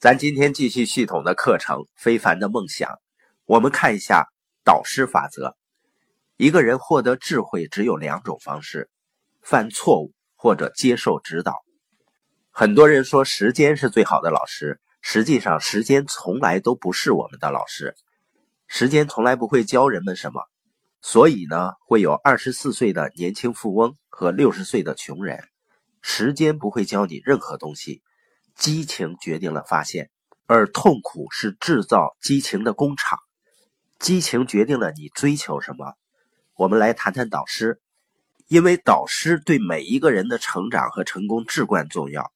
咱今天继续系统的课程《非凡的梦想》，我们看一下导师法则。一个人获得智慧只有两种方式：犯错误或者接受指导。很多人说时间是最好的老师，实际上时间从来都不是我们的老师。时间从来不会教人们什么，所以呢，会有二十四岁的年轻富翁和六十岁的穷人。时间不会教你任何东西。激情决定了发现，而痛苦是制造激情的工厂。激情决定了你追求什么。我们来谈谈导师，因为导师对每一个人的成长和成功至关重要。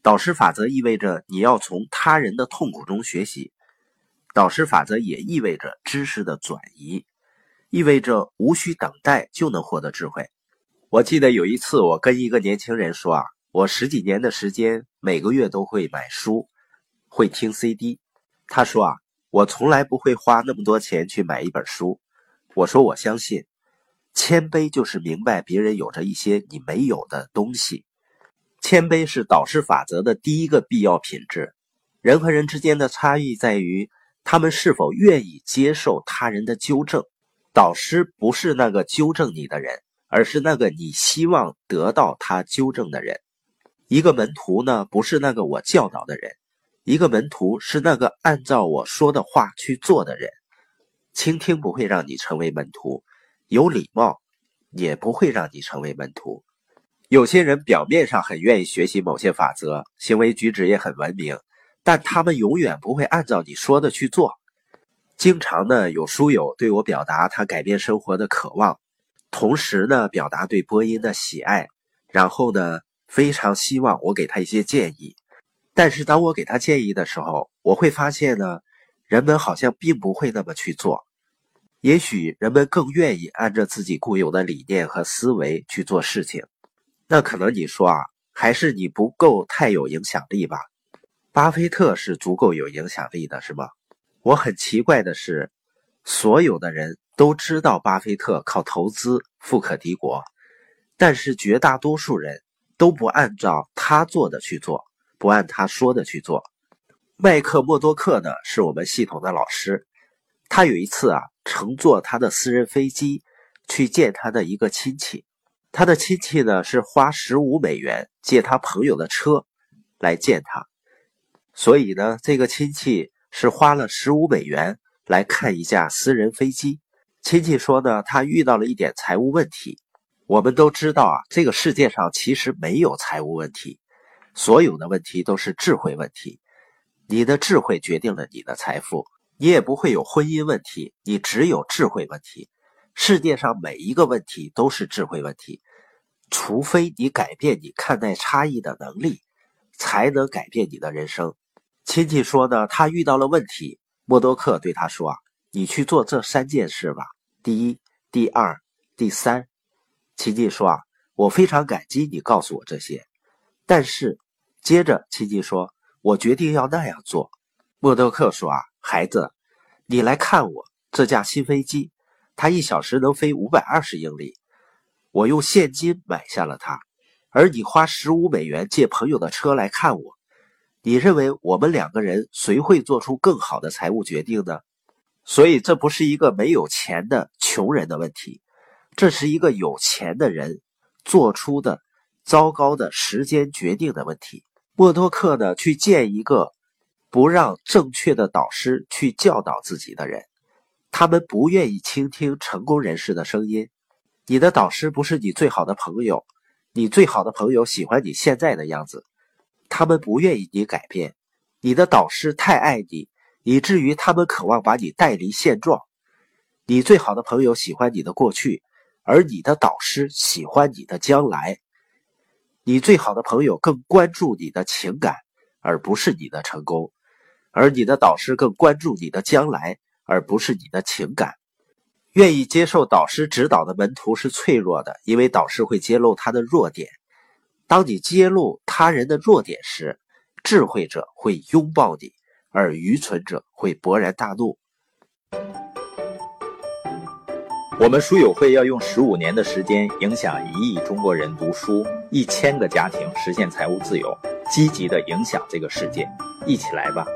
导师法则意味着你要从他人的痛苦中学习。导师法则也意味着知识的转移，意味着无需等待就能获得智慧。我记得有一次，我跟一个年轻人说啊。我十几年的时间，每个月都会买书，会听 CD。他说啊，我从来不会花那么多钱去买一本书。我说我相信，谦卑就是明白别人有着一些你没有的东西。谦卑是导师法则的第一个必要品质。人和人之间的差异在于，他们是否愿意接受他人的纠正。导师不是那个纠正你的人，而是那个你希望得到他纠正的人。一个门徒呢，不是那个我教导的人；一个门徒是那个按照我说的话去做的人。倾听不会让你成为门徒，有礼貌也不会让你成为门徒。有些人表面上很愿意学习某些法则，行为举止也很文明，但他们永远不会按照你说的去做。经常呢，有书友对我表达他改变生活的渴望，同时呢，表达对播音的喜爱，然后呢。非常希望我给他一些建议，但是当我给他建议的时候，我会发现呢，人们好像并不会那么去做。也许人们更愿意按照自己固有的理念和思维去做事情。那可能你说啊，还是你不够太有影响力吧？巴菲特是足够有影响力的，是吗？我很奇怪的是，所有的人都知道巴菲特靠投资富可敌国，但是绝大多数人。都不按照他做的去做，不按他说的去做。麦克默多克呢，是我们系统的老师。他有一次啊，乘坐他的私人飞机去见他的一个亲戚。他的亲戚呢，是花十五美元借他朋友的车来见他。所以呢，这个亲戚是花了十五美元来看一架私人飞机。亲戚说呢，他遇到了一点财务问题。我们都知道啊，这个世界上其实没有财务问题，所有的问题都是智慧问题。你的智慧决定了你的财富，你也不会有婚姻问题，你只有智慧问题。世界上每一个问题都是智慧问题，除非你改变你看待差异的能力，才能改变你的人生。亲戚说呢，他遇到了问题，默多克对他说啊，你去做这三件事吧，第一、第二、第三。亲戚说：“啊，我非常感激你告诉我这些，但是接着亲戚说，我决定要那样做。”默多克说：“啊，孩子，你来看我这架新飞机，它一小时能飞五百二十英里，我用现金买下了它，而你花十五美元借朋友的车来看我，你认为我们两个人谁会做出更好的财务决定呢？所以这不是一个没有钱的穷人的问题。”这是一个有钱的人做出的糟糕的时间决定的问题。默多克呢，去见一个不让正确的导师去教导自己的人，他们不愿意倾听成功人士的声音。你的导师不是你最好的朋友，你最好的朋友喜欢你现在的样子，他们不愿意你改变。你的导师太爱你，以至于他们渴望把你带离现状。你最好的朋友喜欢你的过去。而你的导师喜欢你的将来，你最好的朋友更关注你的情感，而不是你的成功；而你的导师更关注你的将来，而不是你的情感。愿意接受导师指导的门徒是脆弱的，因为导师会揭露他的弱点。当你揭露他人的弱点时，智慧者会拥抱你，而愚蠢者会勃然大怒。我们书友会要用十五年的时间影响一亿中国人读书，一千个家庭实现财务自由。积极的影响这个世界。一起来吧！